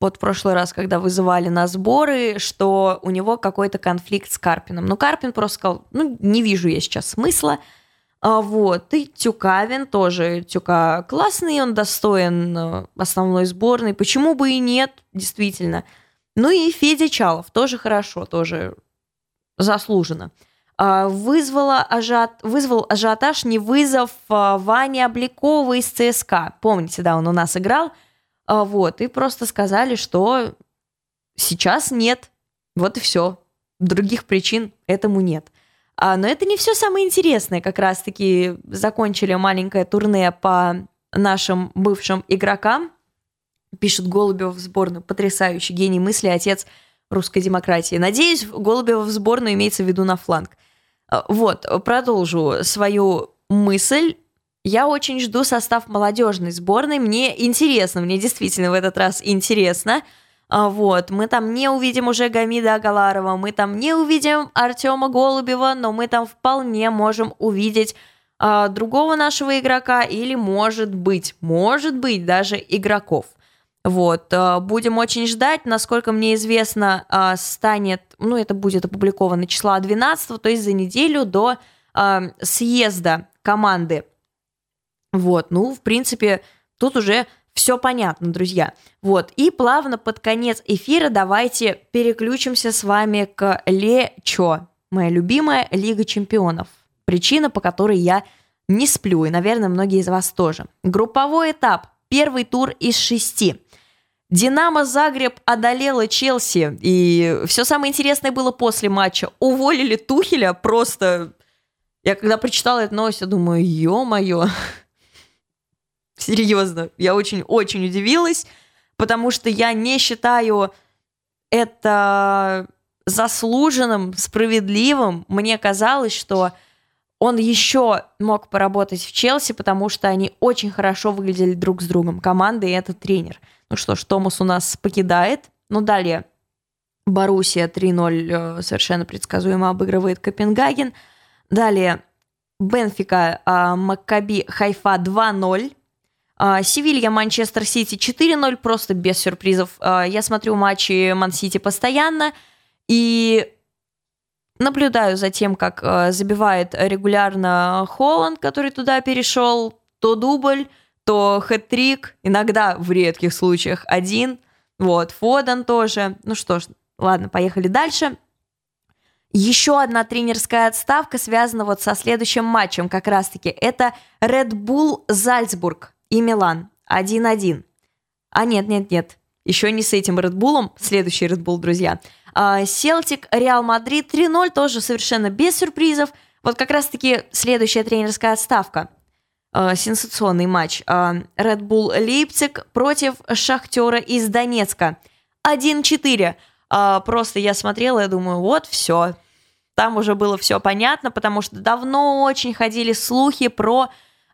вот в прошлый раз, когда вызывали на сборы, что у него какой-то конфликт с Карпином. Но Карпин просто сказал, ну, не вижу я сейчас смысла. А, вот, и Тюкавин тоже. Тюка классный, он достоин э, основной сборной. Почему бы и нет, действительно. Ну и Федя Чалов тоже хорошо, тоже заслуженно. А, вызвала ажиот... Вызвал ажиотаж не вызов а, Вани Обликова из ЦСКА. Помните, да, он у нас играл – вот, и просто сказали, что сейчас нет. Вот и все. Других причин этому нет. А, но это не все самое интересное. Как раз-таки закончили маленькое турне по нашим бывшим игрокам. Пишет Голубев в сборную. Потрясающий гений мысли, отец русской демократии. Надеюсь, Голубева в сборную имеется в виду на фланг. А, вот, продолжу свою мысль. Я очень жду состав молодежной сборной. Мне интересно, мне действительно в этот раз интересно. А, вот, мы там не увидим уже Гамида Агаларова, мы там не увидим Артема Голубева, но мы там вполне можем увидеть а, другого нашего игрока или, может быть, может быть, даже игроков. Вот, а, будем очень ждать, насколько мне известно, станет, ну, это будет опубликовано числа 12, то есть за неделю до съезда команды вот, ну, в принципе, тут уже все понятно, друзья. Вот, и плавно под конец эфира давайте переключимся с вами к Лечо, моя любимая Лига Чемпионов. Причина, по которой я не сплю, и, наверное, многие из вас тоже. Групповой этап, первый тур из шести. Динамо Загреб одолела Челси, и все самое интересное было после матча. Уволили Тухеля просто Я когда прочитала эту новость, я думаю, ё-моё. Серьезно, я очень-очень удивилась, потому что я не считаю это заслуженным, справедливым. Мне казалось, что он еще мог поработать в Челси, потому что они очень хорошо выглядели друг с другом, команда и этот тренер. Ну что ж, Томас у нас покидает. Ну, далее Боруссия 3-0 э, совершенно предсказуемо обыгрывает Копенгаген. Далее Бенфика, а, Маккаби, Хайфа 2-0. А, Севилья, Манчестер Сити 4-0, просто без сюрпризов. А, я смотрю матчи Ман-Сити постоянно и наблюдаю за тем, как забивает регулярно Холланд, который туда перешел, то дубль, то хэт-трик, иногда в редких случаях один. Вот, Фоден тоже. Ну что ж, ладно, поехали дальше. Еще одна тренерская отставка связана вот со следующим матчем как раз-таки. Это Red Bull Зальцбург и Милан 1-1. А нет, нет, нет. Еще не с этим Bull, следующий Bull, друзья. Селтик, Реал Мадрид 3-0, тоже совершенно без сюрпризов. Вот как раз-таки следующая тренерская отставка. А, сенсационный матч. А, Red Bull Лейпциг против Шахтера из Донецка. 1-4. А, просто я смотрела и думаю, вот все. Там уже было все понятно, потому что давно очень ходили слухи про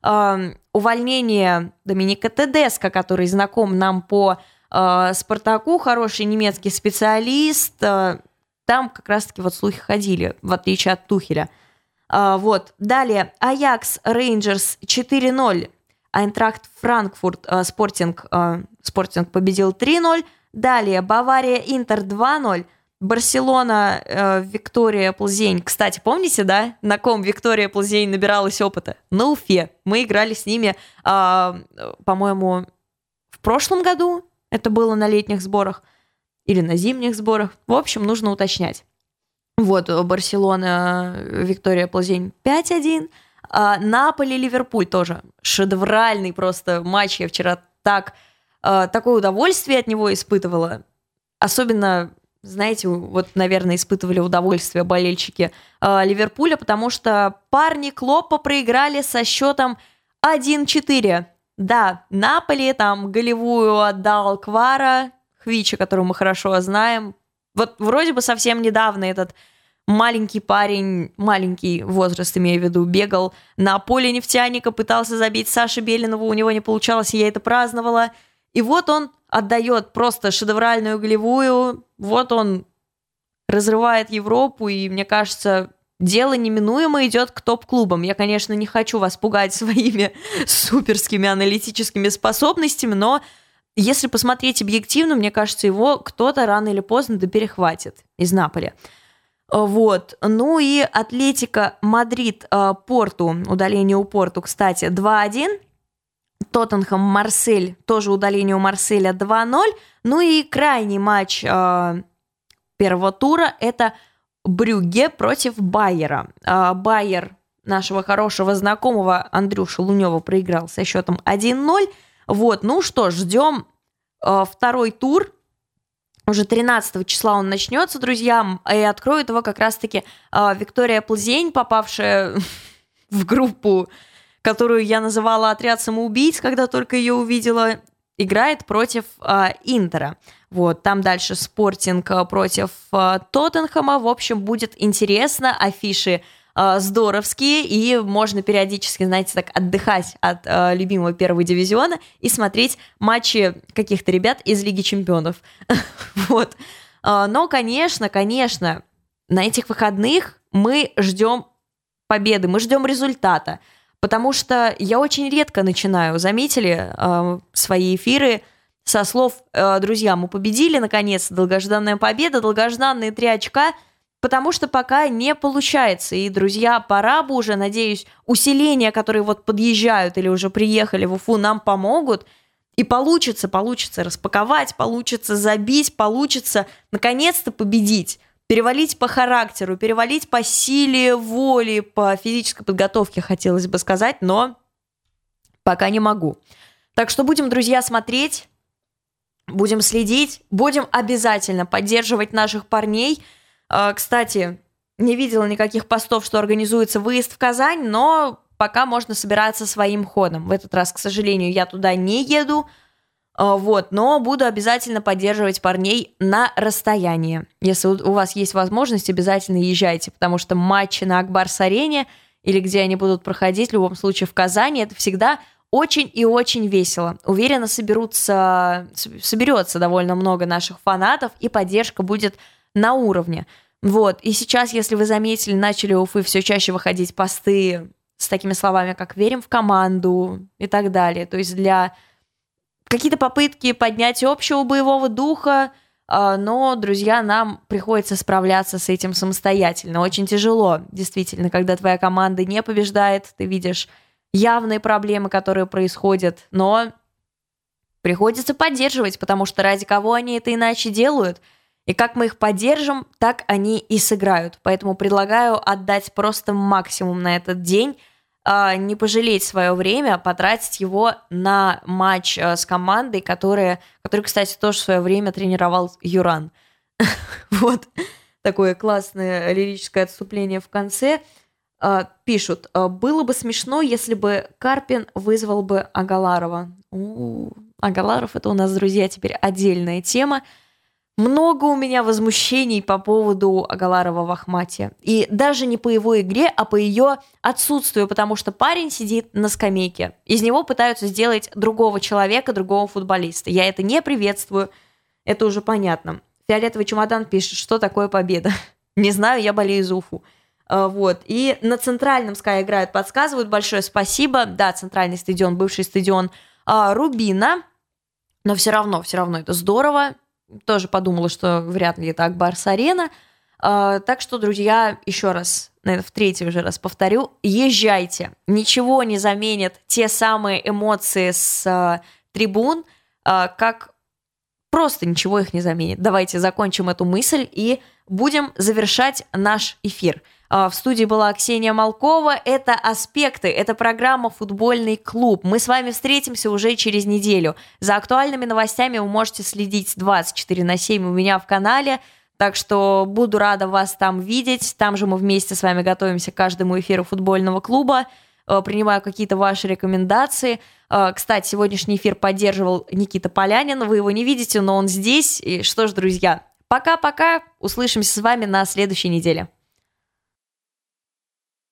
э, увольнение Доминика Тедеско, который знаком нам по э, Спартаку, хороший немецкий специалист. Э, там как раз-таки вот слухи ходили, в отличие от Тухеля. Э, вот. Далее, Аякс Рейнджерс 4-0. Айнтрахт Франкфурт Спортинг, Спортинг победил 3-0. Далее Бавария Интер 2-0. Барселона, э, Виктория Плзень. Кстати, помните, да, на ком Виктория Плзень набиралась опыта? На Уфе. Мы играли с ними, э, по-моему, в прошлом году. Это было на летних сборах или на зимних сборах. В общем, нужно уточнять. Вот, Барселона, Виктория Плзень 5-1. А Наполи, Ливерпуль тоже. Шедевральный просто матч. Я вчера так э, такое удовольствие от него испытывала. Особенно, знаете, вот, наверное, испытывали удовольствие болельщики э, Ливерпуля, потому что парни Клоппа проиграли со счетом 1-4. Да, Наполи там голевую отдал Квара, Хвича, которого мы хорошо знаем. Вот вроде бы совсем недавно этот маленький парень, маленький возраст имею в виду, бегал на поле нефтяника, пытался забить Саши Белинову, у него не получалось, я это праздновала. И вот он отдает просто шедевральную голевую, вот он разрывает Европу, и мне кажется, дело неминуемо идет к топ-клубам. Я, конечно, не хочу вас пугать своими суперскими аналитическими способностями, но если посмотреть объективно, мне кажется, его кто-то рано или поздно да перехватит из Наполя. Вот. Ну и Атлетико Мадрид э, Порту, удаление у Порту, кстати, 2-1. Тоттенхэм Марсель, тоже удаление у Марселя 2-0. Ну и крайний матч э, первого тура это Брюге против Байера. Э, Байер нашего хорошего знакомого Андрюша Лунева проиграл со счетом 1-0. Вот, ну что ждем э, второй тур. Уже 13 числа он начнется, друзья, и откроет его как раз-таки э, Виктория Плзень, попавшая в группу которую я называла «Отряд самоубийц», когда только ее увидела, играет против э, Интера. Вот, там дальше Спортинг а, против э, Тоттенхэма. В общем, будет интересно. Афиши э, здоровские, и можно периодически, знаете, так отдыхать от э, любимого первого дивизиона и смотреть матчи каких-то ребят из Лиги Чемпионов. вот. Но, конечно, конечно, на этих выходных мы ждем победы, мы ждем результата. Потому что я очень редко начинаю, заметили, э, свои эфиры со слов э, «Друзья, мы победили, наконец, долгожданная победа, долгожданные три очка», потому что пока не получается. И, друзья, пора бы уже, надеюсь, усиления, которые вот подъезжают или уже приехали в Уфу, нам помогут. И получится, получится распаковать, получится забить, получится наконец-то победить перевалить по характеру, перевалить по силе воли, по физической подготовке, хотелось бы сказать, но пока не могу. Так что будем, друзья, смотреть, будем следить, будем обязательно поддерживать наших парней. А, кстати, не видела никаких постов, что организуется выезд в Казань, но пока можно собираться своим ходом. В этот раз, к сожалению, я туда не еду, вот, но буду обязательно поддерживать парней на расстоянии. Если у вас есть возможность, обязательно езжайте, потому что матчи на Акбарс-арене или где они будут проходить, в любом случае в Казани, это всегда очень и очень весело. Уверена, соберутся, соберется довольно много наших фанатов, и поддержка будет на уровне. Вот, и сейчас, если вы заметили, начали Уфы все чаще выходить посты с такими словами, как «верим в команду» и так далее. То есть для какие-то попытки поднять общего боевого духа, а, но, друзья, нам приходится справляться с этим самостоятельно. Очень тяжело, действительно, когда твоя команда не побеждает, ты видишь явные проблемы, которые происходят, но приходится поддерживать, потому что ради кого они это иначе делают, и как мы их поддержим, так они и сыграют. Поэтому предлагаю отдать просто максимум на этот день, не пожалеть свое время, потратить его на матч а, с командой, которая, который, кстати, тоже в свое время тренировал Юран. Вот такое классное лирическое отступление в конце. А, пишут, «А, было бы смешно, если бы Карпин вызвал бы Агаларова. Агаларов это у нас, друзья, теперь отдельная тема. Много у меня возмущений по поводу Агаларова в Ахмате. И даже не по его игре, а по ее отсутствию, потому что парень сидит на скамейке. Из него пытаются сделать другого человека, другого футболиста. Я это не приветствую, это уже понятно. Фиолетовый чемодан пишет, что такое победа. Не знаю, я болею за Уфу. А, вот. И на центральном Sky играют, подсказывают. Большое спасибо. Да, центральный стадион, бывший стадион а, Рубина. Но все равно, все равно это здорово. Тоже подумала, что вряд ли это Акбарс-арена. А, так что, друзья, еще раз, наверное, в третий уже раз повторю, езжайте. Ничего не заменит те самые эмоции с а, трибун, а, как просто ничего их не заменит. Давайте закончим эту мысль и будем завершать наш эфир. А, в студии была Ксения Малкова. Это «Аспекты», это программа «Футбольный клуб». Мы с вами встретимся уже через неделю. За актуальными новостями вы можете следить 24 на 7 у меня в канале. Так что буду рада вас там видеть. Там же мы вместе с вами готовимся к каждому эфиру футбольного клуба. А, принимаю какие-то ваши рекомендации. А, кстати, сегодняшний эфир поддерживал Никита Полянин. Вы его не видите, но он здесь. И что ж, друзья, пока-пока. Услышимся с вами на следующей неделе.